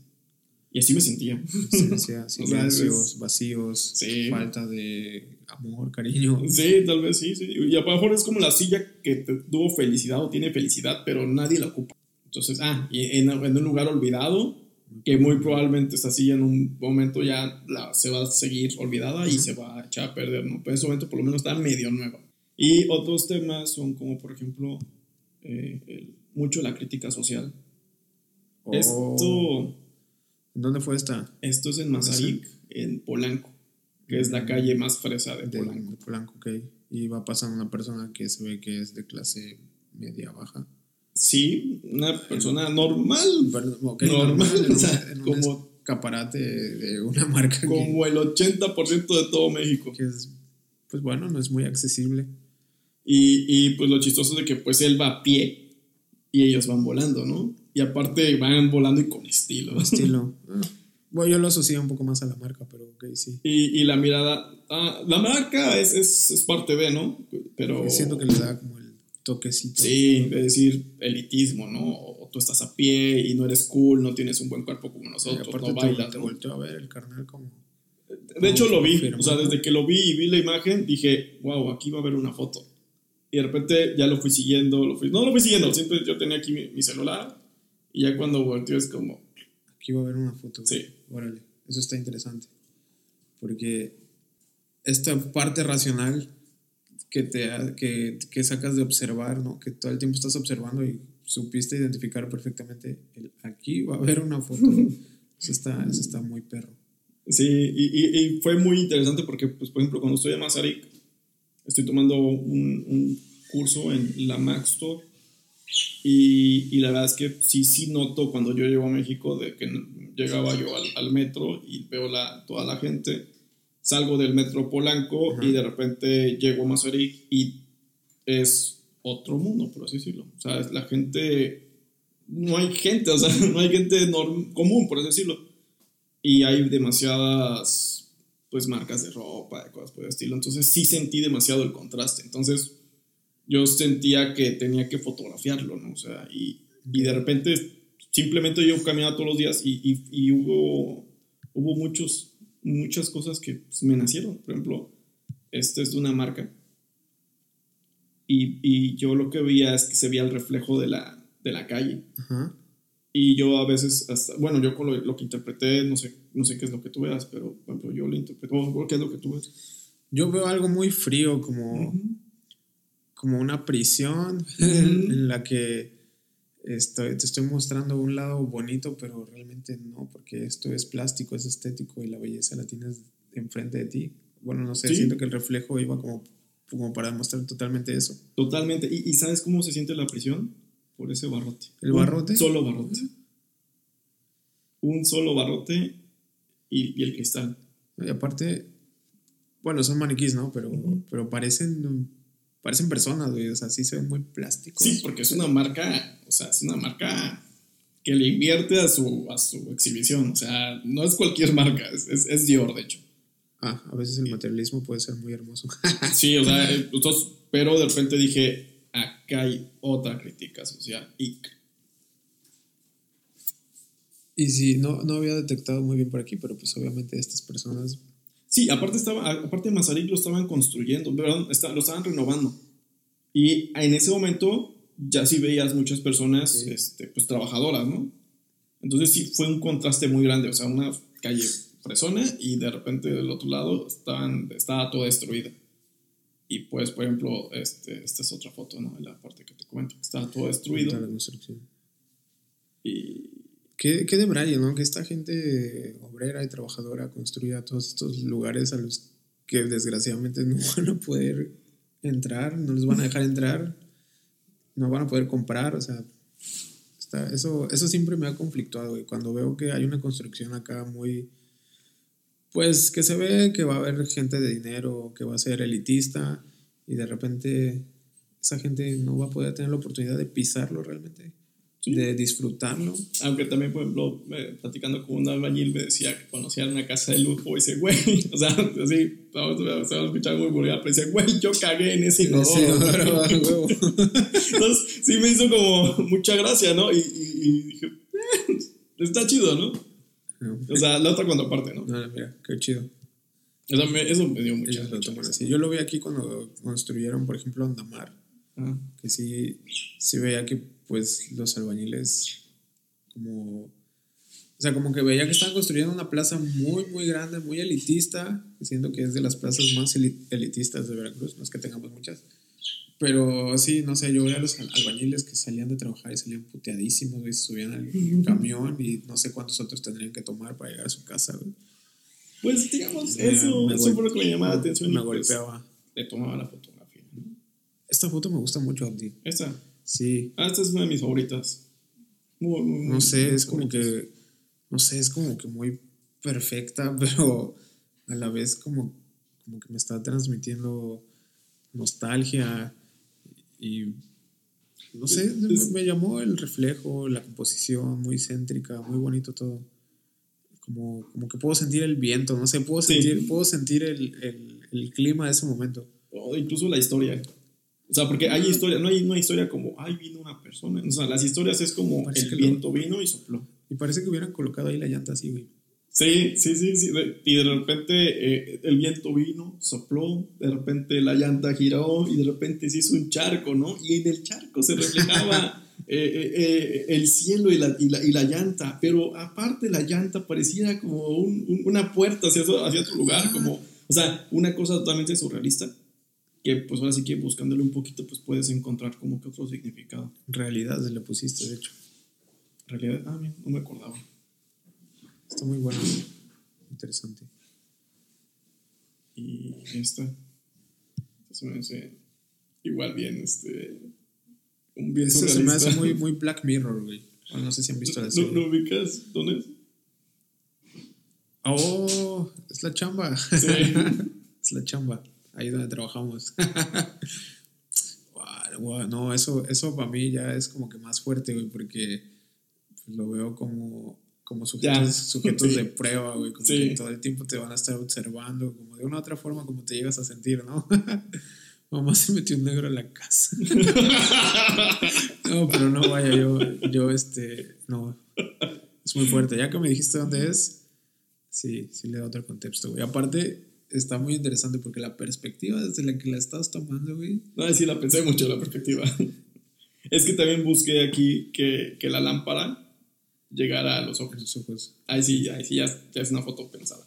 Y así me sentía. Ausencia, silencios, vacíos, Sí. falta de amor, cariño. Sí, tal vez sí, sí. Y a lo mejor es como la silla que te tuvo felicidad o tiene felicidad, pero nadie la ocupa. Entonces, ah, y en, en un lugar olvidado, que muy probablemente esta silla en un momento ya la, se va a seguir olvidada y se va a echar a perder, ¿no? Pero en ese momento por lo menos está medio nueva. Y otros temas son como, por ejemplo, eh, el- mucho la crítica social. Oh. Esto, ¿En dónde fue esta? esto es en Mazarik, en Polanco, que es la calle más fresa de De Polanco. Polanco, ok. Y va pasando una persona que se ve que es de clase media baja. Sí, una persona normal, Perdón, ok, Normal, en un- o sea, en un como- escaparate de una marca que- como el 80% de todo México. que es, pues bueno, no es muy accesible. Y, y pues lo chistoso es de que pues él va a pie y ellos van volando, ¿no? Y aparte van volando y con estilo. Estilo. ah, bueno, yo lo asocio un poco más a la marca, pero ok, sí. Y, y la mirada, ah, la marca es, es, es parte de, ¿no? Pero... Siento que le da como el toquecito. Sí, de decir elitismo, ¿no? O tú estás a pie y no eres cool, no tienes un buen cuerpo como nosotros, no bailas. Te, volteó a ver el carnal como. De hecho, lo vi. O sea, desde que lo vi y vi la imagen, dije, wow, aquí va a haber una foto. Y de repente ya lo fui siguiendo, lo fui, no lo fui siguiendo, siempre yo tenía aquí mi, celular y ya cuando volteó es como... Aquí va a haber una foto. Sí. Órale, eso está interesante. Porque esta parte racional que, te, que, que sacas de observar, ¿no? Que todo el tiempo estás observando y supiste identificar perfectamente el, aquí va a haber una foto. eso, está, eso está muy perro. Sí, y, y, fue muy interesante porque, pues, por ejemplo, cuando estoy en Mazarik, estoy tomando un, un curso en la Maxtor y, y, la verdad es que sí, sí noto cuando yo llego a México de que llegaba yo al, al metro y veo la, toda la gente salgo del metro Polanco y de repente llego a Mazarik y es otro mundo, por así decirlo. O sea, es la gente, no hay gente, o sea, no hay gente común, por así decirlo. Y hay demasiadas, pues, marcas de ropa, de cosas por el estilo. Entonces sí sentí demasiado el contraste. Entonces yo sentía que tenía que fotografiarlo, ¿no? O sea, y, y de repente simplemente yo caminaba todos los días y, y, y hubo, hubo muchos muchas cosas que pues, me nacieron. Por ejemplo, este es de una marca. Y, y, yo lo que veía es que se veía el reflejo de la, de la calle. Y yo a veces, hasta, bueno, yo con lo, que interpreté, no sé, no sé qué es lo que tú veas, pero por ejemplo, yo lo interpreté. ¿Qué es lo que tú ves? Yo veo algo muy frío, como, como una prisión en la que estoy, te estoy mostrando un lado bonito, pero realmente no, porque esto es plástico, es estético y la belleza la tienes enfrente de ti. Bueno, no sé, siento que el reflejo iba como, como para demostrar totalmente eso. Totalmente. ¿Y, sabes cómo se siente la prisión? Por ese barrote. ¿El barrote? solo barrote. Un solo barrote y, el cristal. Y aparte, bueno, son maniquís, ¿no? Pero, pero parecen parecen personas, güey, o sea, sí se ven muy plásticos. Sí, porque es una marca, o sea, es una marca que le invierte a su, a su exhibición, o sea, no es cualquier marca, es, es, Dior, de hecho. Ah, a veces el materialismo puede ser muy hermoso. sí, o sea, eh, pero de repente dije, acá hay otra crítica social. Y, y sí, no, no había detectado muy bien por aquí, pero pues obviamente estas personas Sí, aparte, estaba, aparte Mazarik lo estaban construyendo, perdón, lo estaban renovando. Y en ese momento ya sí veías muchas personas este, pues, trabajadoras, ¿no? Entonces sí fue un contraste muy grande, o sea, una calle fresona y de repente del otro lado estaban, estaba toda destruida. Y pues, por ejemplo, este, esta es otra foto, ¿no? La parte que te comento, estaba todo destruido. Y, ¿Qué, qué de Brian, no? Que esta gente obrera y trabajadora construya todos estos lugares a los que desgraciadamente no van a poder entrar, no les van a dejar entrar, no van a poder comprar, o sea, está, eso, eso siempre me ha conflictuado, y cuando veo que hay una construcción acá muy, pues que se ve que va a haber gente de dinero, que va a ser elitista, y de repente esa gente no va a poder tener la oportunidad de pisarlo realmente de disfrutarlo. Aunque también, por ejemplo, platicando con un albañil me decía que conocía una casa de lujo y dice, güey, o sea, así, vamos, a escuchar muy vulgar, pero dice, güey, yo cagué en ese inodoro. Entonces, sí me hizo como mucha gracia, ¿no? Y, y, dije, eh, está chido, ¿no? O sea, la otra contraparte, ¿no? No, mira, qué chido. O sea, me, eso me dio mucha, mucha Yo lo vi aquí cuando construyeron, por ejemplo, Andamar, que sí, sí veía que pues los albañiles como... O sea, como que veía que estaban construyendo una plaza muy, muy grande, muy elitista, diciendo que es de las plazas más elitistas de Veracruz, no es que tengamos muchas. Pero sí, no sé, yo veía a los albañiles que salían de trabajar y salían puteadísimos, y se subían al camión y no sé cuántos otros tendrían que tomar para llegar a su casa, güey. Pues digamos, eso, eso fue lo que me llamaba la atención. Me pues, golpeaba. le tomaba la fotografía. Esta foto me gusta mucho, Andy. ¿Esta? Sí. Ah, esta es una de mis favoritas. no sé, es como que. No sé, es como que muy perfecta, pero a la vez como, como que me está transmitiendo nostalgia y. No sé, me llamó el reflejo, la composición, muy céntrica, muy bonito todo. Como, como que puedo sentir el viento, no sé, puedo sentir, puedo sentir el, el, el clima de ese momento. O incluso la historia. O sea, porque hay historia, no hay una historia como, ay, vino una persona. O sea, las historias es como el viento vino y sopló. Y parece que hubieran colocado ahí la llanta así, güey. Sí, sí, sí, sí. Y de repente eh, el viento vino, sopló, de repente la llanta giró y de repente se hizo un charco, ¿no? Y en el charco se reflejaba eh, eh, eh, el cielo y la, y, la, y la llanta, pero aparte la llanta parecía como un- un- una puerta hacia, hacia otro lugar, como, o sea, una cosa totalmente surrealista, que pues ahora sí que buscándole un poquito pues puedes encontrar como que otro significado. Realidad se le pusiste, de hecho. Realidad, ah, mira, no me acordaba. Está muy bueno. Interesante. Y esta, se me hace igual bien, este, un bien se me hace muy, muy Black Mirror, güey. Bueno, no sé si han visto la ¿No, serie. ¿No ubicas dónde es? Oh, es la chamba. Sí. es la chamba. Ahí donde trabajamos. Guau, guau, no, eso, eso para mí ya es como que más fuerte, güey, porque pues, lo veo como, como sujetos, Ya. sujetos Sí. de prueba, güey. Como Sí. que todo el tiempo te van a estar observando, como de una u otra forma, como te llegas a sentir, ¿no? Mamá se metió un negro en la casa. no, pero no vaya, yo, yo, este, no. Es muy fuerte. Ya que me dijiste dónde es, sí, sí le da otro contexto, güey. Aparte, está muy interesante porque la perspectiva desde la que la estás tomando, güey. No, sí, la pensé mucho la perspectiva. Es que también busqué aquí que, que la lámpara llegara a los ojos. Los ojos. Ahí sí, ahí sí, ya, ya es una foto pensada.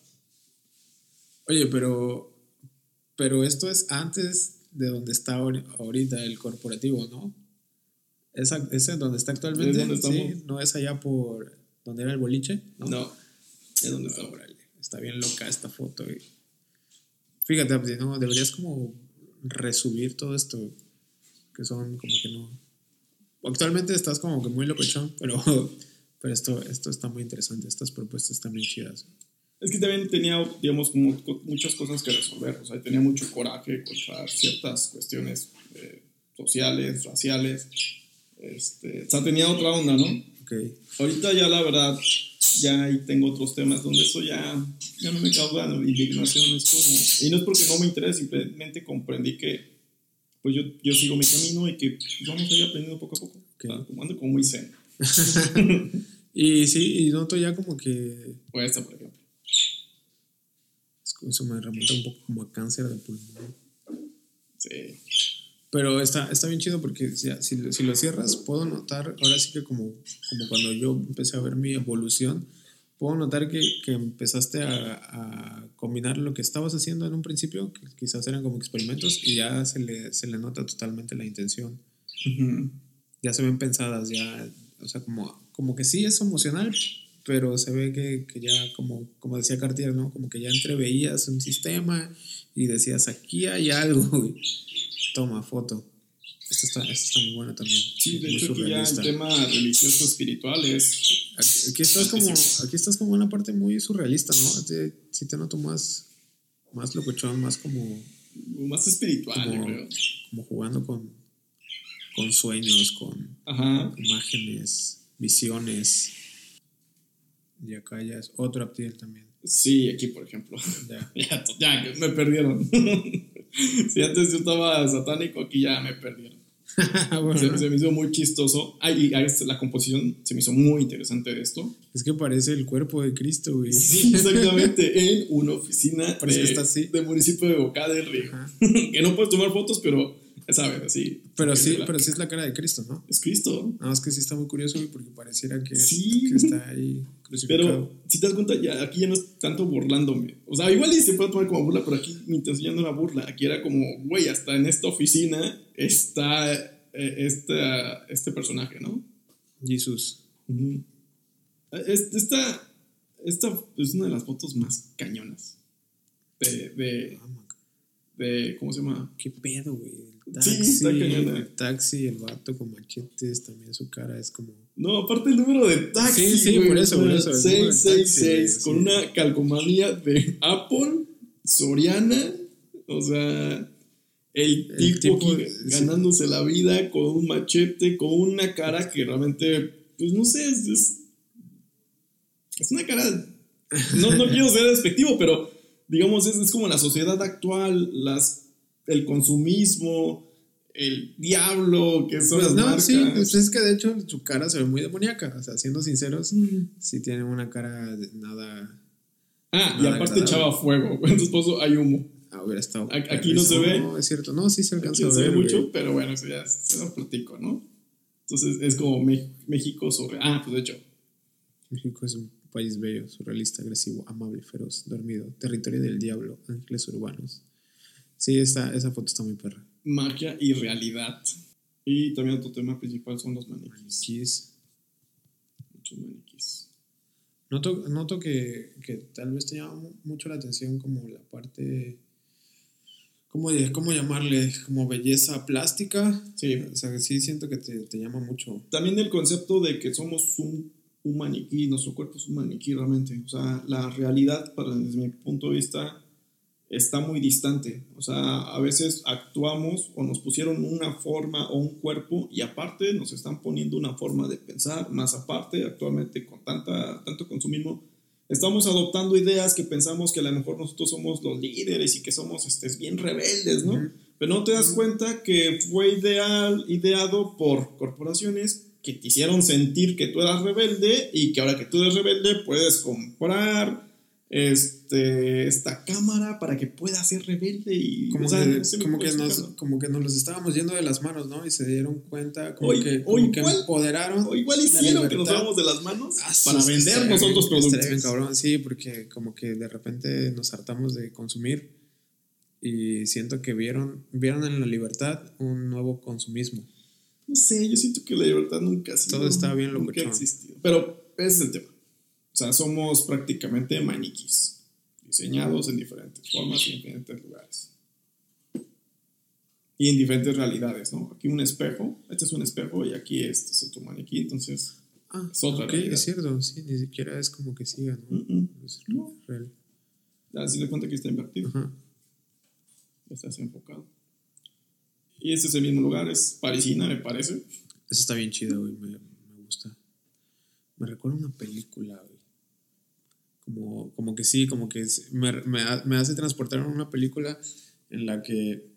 Oye, pero, pero esto es antes de donde está ahori- ahorita el corporativo, ¿no? Esa, ese donde está actualmente, ¿Es donde sí, no es allá por donde era el boliche, No, es donde está. Órale, está bien loca esta foto. güey. Fíjate, Abdi, ¿no? Deberías como resubir todo esto, que son como que no... Actualmente estás como que muy locochón, pero, pero esto, esto está muy interesante, estas propuestas están bien chidas. Es que también tenía, digamos, muchas cosas que resolver. O sea, tenía mucho coraje contra ciertas cuestiones eh, sociales, raciales. Este, o sea, tenía otra onda, ¿no? Ok, Ahorita ya la verdad, ya ahí tengo otros temas donde eso ya, ya no me causa indignación. Es como, y no es porque no me interese, simplemente comprendí que pues yo, yo sigo mi camino y que pues, vamos a ir aprendiendo poco a poco. O sea, como ando como muy zen. Y sí, y noto ya como que O esta, por ejemplo. eso me remonta un poco como a cáncer de pulmón. Sí. Pero está, está bien chido porque si, si, lo- si lo cierras, puedo notar, ahora sí que como, como cuando yo empecé a ver mi evolución, puedo notar que, que empezaste a, a combinar lo que estabas haciendo en un principio, que quizás eran como experimentos, y ya se le, se le nota totalmente la intención. Ujú. Ya se ven pensadas, ya, o sea, como, como que sí es emocional, pero se ve que, que ya, como, como decía Cartier, ¿no? Como que ya entreveías un sistema y decías, aquí hay algo, güey. Toma foto. Esto está, esto está muy bueno también. Sí, de muy hecho aquí ya el tema religioso espiritual es... Aquí, aquí estás como, aquí estás como en una parte muy surrealista, ¿no? Te, sí te noto más, más locochón, más como, más espiritual, como, creo. como jugando con, con sueños, con Ajá. imágenes, visiones. Y acá ya es otro Aptiel también. Sí, aquí por ejemplo. Ya. Ya, me perdieron. si antes yo estaba satánico, aquí ya me perdieron. Bueno, Se, se me hizo muy chistoso. Ay, y la composición se me hizo muy interesante de esto. es que parece el cuerpo de Cristo, güey. Sí, exactamente. en una oficina de, que está así. de municipio de Boca del Río. Ajá. que no puedes tomar fotos, pero, sabes, así. Pero sí, la- pero sí es la cara de Cristo, ¿no? Es Cristo. Nada más que sí está muy curioso, porque pareciera que, Sí. que está ahí crucificado. Pero si te das cuenta, ya, aquí ya no es tanto burlándome. O sea, igual y se puede tomar como burla, pero aquí mi intención no era burla. Aquí era como, güey, hasta en esta oficina está eh, esta- este personaje, ¿no? Jesús. Es- Esta, esta es una de las fotos más cañonas. De, de, Ah. De- ¿cómo se llama? ¿Qué pedo, güey? El taxi, cañona. el taxi, el vato con machetes, también su cara es como... No, aparte el número de taxi. Sí, sí, güey, por eso, por eso, el número de taxi, 666, güey, con sí. una calcomanía de Apple, Soriana, o sea, el, El tipo, tipo, aquí sí. ganándose la vida con un machete, con una cara que realmente, pues no sé, es, es, es una cara, no, no quiero ser despectivo, pero digamos, es, es como la sociedad actual, las, el consumismo, el diablo, que son Pues las no, marcas. sí, pues es que de hecho su cara se ve muy demoníaca. O sea, siendo sinceros, sí tiene una cara de nada. Ah, y aparte agradable. echaba fuego. En su esposo hay humo. Ah, hubiera estado. Aquí no se ve. No, es cierto. No, sí se alcanza Aquí a se ve ver. mucho, güey. pero bueno, eso ya se lo platico, ¿no? Entonces es como México sobre. Ah, pues de hecho, México es un país bello, surrealista, agresivo, amable, feroz, dormido, territorio del diablo, ángeles urbanos. Sí, esta, esa foto está muy perra. magia y realidad. Y también otro tema principal son los maniquís. Muchos maniquís. Noto, noto que, que tal vez te llama mu- mucho la atención como la parte, ¿cómo, cómo llamarle? Como belleza plástica. Sí. O sea, sí siento que te, te llama mucho. También el concepto de que somos un, un maniquí, nuestro cuerpo es un maniquí realmente. O sea, la realidad, para, desde mi punto de vista, está muy distante. O sea, a veces actuamos o nos pusieron una forma o un cuerpo y aparte nos están poniendo una forma de pensar, más aparte, actualmente con tanta, tanto consumismo, estamos adoptando ideas que pensamos que a lo mejor nosotros somos los líderes y que somos este, bien rebeldes, ¿no? Ujú. Pero no te das cuenta que fue ideal, ideado por corporaciones que te hicieron sentir que tú eras rebelde y que ahora que tú eres rebelde puedes comprar este, esta cámara para que puedas ser rebelde y Como, o sea, que, no como, que nos, como que nos los estábamos yendo de las manos, ¿no? Y se dieron cuenta, como, O- que, o como que igual- empoderaron. O igual hicieron que nos damos de las manos Ah, para vender nosotros estaría bien, productos. cabrón, sí, porque como que de repente nos hartamos de consumir y siento que vieron, vieron en la libertad un nuevo consumismo. No sé, yo siento que la libertad nunca ha sido. Todo está bien Nunca ha existido. Pero ese es el tema. O sea, somos prácticamente maniquís, diseñados en diferentes formas y en diferentes lugares. Y en diferentes realidades, ¿no? Aquí un espejo, este es un espejo y aquí este es otro maniquí, entonces. Ah, Es otra ok, realidad. es cierto, sí, ni siquiera es como que siga, ¿no? mm, mm, Es No. real. Así le cuenta que está invertido, Ajá. ya estás enfocado. Y este es el mismo lugar, es parisina, me parece. Eso está bien chido, güey, me, me gusta. Me recuerda una película, güey. Como, como que sí, como que me, me hace transportar a una película en la que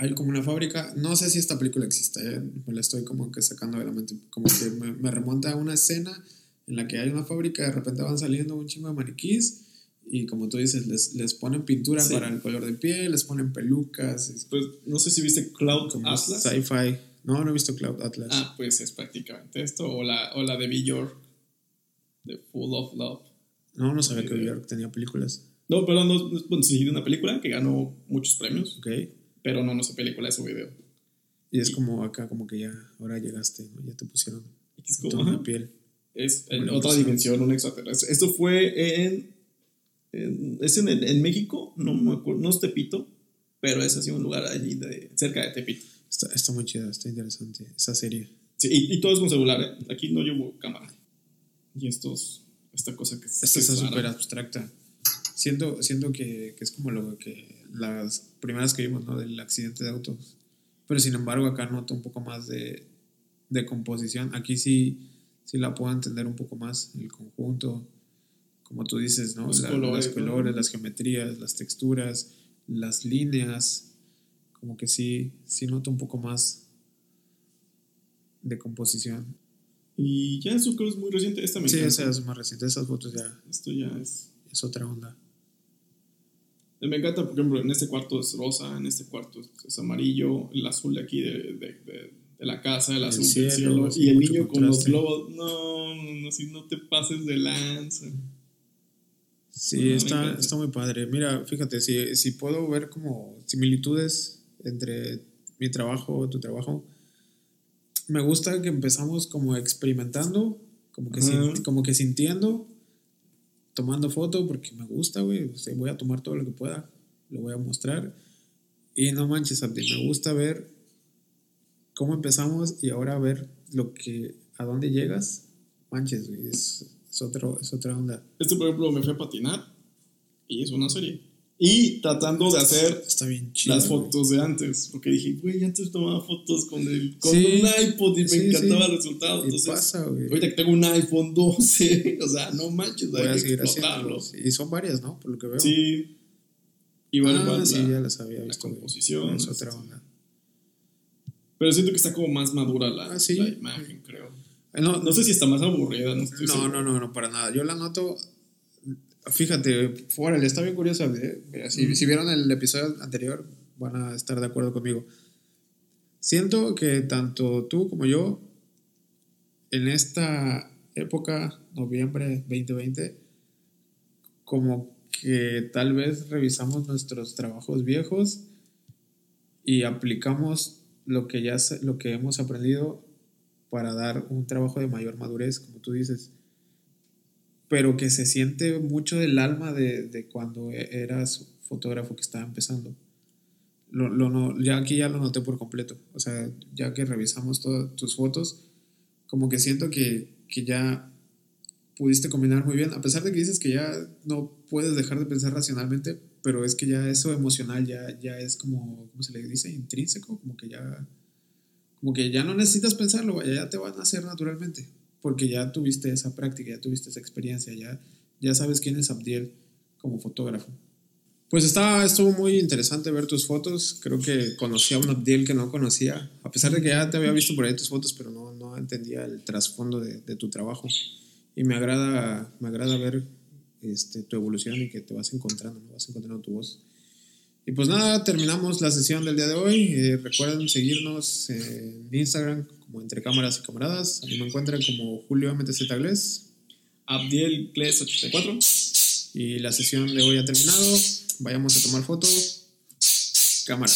hay como una fábrica. No sé si esta película existe, ¿eh? me la estoy como que sacando de la mente. Como que me, me remonta a una escena en la que hay una fábrica, de repente van saliendo un chingo de maniquís. Y como tú dices, les, les ponen pintura Sí. para el color de piel, les ponen pelucas, es Pues no sé si viste Cloud como Atlas. sci-fi. No, no he visto Cloud Atlas. Ah, pues es prácticamente esto. O la, o la de Be York, de Full of Love. No, no sabía que New York tenía películas. No, pero no, bueno, sí, de una película que ganó muchos premios, Ok. pero no, no es película, es un video. Y es como acá, como que ya, ahora llegaste, ¿no? Ya te pusieron Es como, ajá, piel. es en la otra dimensión, un extraterrestre. Esto fue en. Es en, el- en México, no me acuerdo, no es Tepito, pero es así un lugar allí de, cerca de Tepito. Está, está muy chida, está interesante esa serie. Sí, y, y todo es con celular, ¿eh? Aquí no llevo cámara. Y estos, esta cosa que, Esta que está súper abstracta. Siento, siento que, que es como lo que las primeras que vimos, ¿no? Del accidente de autos. Pero sin embargo, acá noto un poco más de, de composición. Aquí sí, sí la puedo entender un poco más, el conjunto. Como tú dices, ¿no? Los La- colores, los colores, ¿no? las geometrías, las texturas, las líneas. Como que sí, sí noto un poco más de composición. Y ya eso creo es muy reciente. Esta me Sí, encanta. esa es más reciente. Esas fotos ya Esto ya es. es otra onda. Me encanta, por ejemplo, en este cuarto es rosa, en este cuarto es, amarillo, el azul de aquí de, de, de- de la casa, el azul cielo, del cielo, y el niño con los contraste. globos. No, no, no, si no te pases de lanza. Sí, está, está muy padre. Mira, fíjate, si, si puedo ver como similitudes entre mi trabajo, tu trabajo, me gusta que empezamos como experimentando, como que, sin- como que sintiendo, tomando foto, porque me gusta, güey. o sea, voy a tomar todo lo que pueda, lo voy a mostrar. Y no manches, Abdi, me gusta ver cómo empezamos y ahora ver lo que, a dónde llegas. Manches, güey, es, es, otro, es otra onda. Este, por ejemplo, me fui a patinar y es una serie. Y tratando de hacer Está bien chido. las güey. fotos de antes, porque dije, güey, antes tomaba fotos con, el, con Sí. un iPod y me Sí, encantaba sí. el resultado. Entonces, pasa, güey. ahorita que tengo un iPhone 12, o sea, no manches, Voy a seguir haciendo. Y son varias, ¿no? Por lo que veo. Sí. Bueno, ah, igual sí, la- ya las había la visto. composición, Es otra onda. Pero siento que está como más madura la, Ah, la imagen, creo. Eh, No, No sé si está más aburrida, no estoy no, no, no, no, para nada. Yo la noto. Fíjate, fuera, está bien curiosa. eh. Mira, Si, si vieron el episodio anterior, van a estar de acuerdo conmigo. Siento que tanto tú como yo, en esta época, noviembre 2020, como que tal vez revisamos nuestros trabajos viejos y aplicamos lo que ya lo que hemos aprendido para dar un trabajo de mayor madurez, como tú dices, pero que se siente mucho del alma de, de cuando e- eras fotógrafo que estaba empezando. Lo, lo no- ya aquí ya lo noté por completo, o sea, ya que revisamos todas tus fotos, como que siento que, que ya pudiste combinar muy bien, a pesar de que dices que ya no puedes dejar de pensar racionalmente, pero es que ya eso emocional ya, ya es como, ¿cómo se le dice? Intrínseco, como que ya, como que ya no necesitas pensarlo, vaya, ya te van a hacer naturalmente, porque ya tuviste esa práctica, ya tuviste esa experiencia, ya, ya sabes quién es Abdiel como fotógrafo. Pues está, estuvo muy interesante ver tus fotos. Creo que conocí a un Abdiel que no conocía, a pesar de que ya te había visto por ahí tus fotos, pero no, no entendía el trasfondo de, de tu trabajo. Y me agrada, me agrada ver este, tu evolución y que te vas encontrando, ¿no? vas encontrando tu voz. Y pues nada, terminamos la sesión del día de hoy. Eh, recuerden seguirnos en Instagram como Entre Cámaras y Camaradas. A mí me encuentran como Julio MTZ Gles. Abdiel Kles 84. Y la sesión de hoy ha terminado. Vayamos a tomar fotos. Cámara.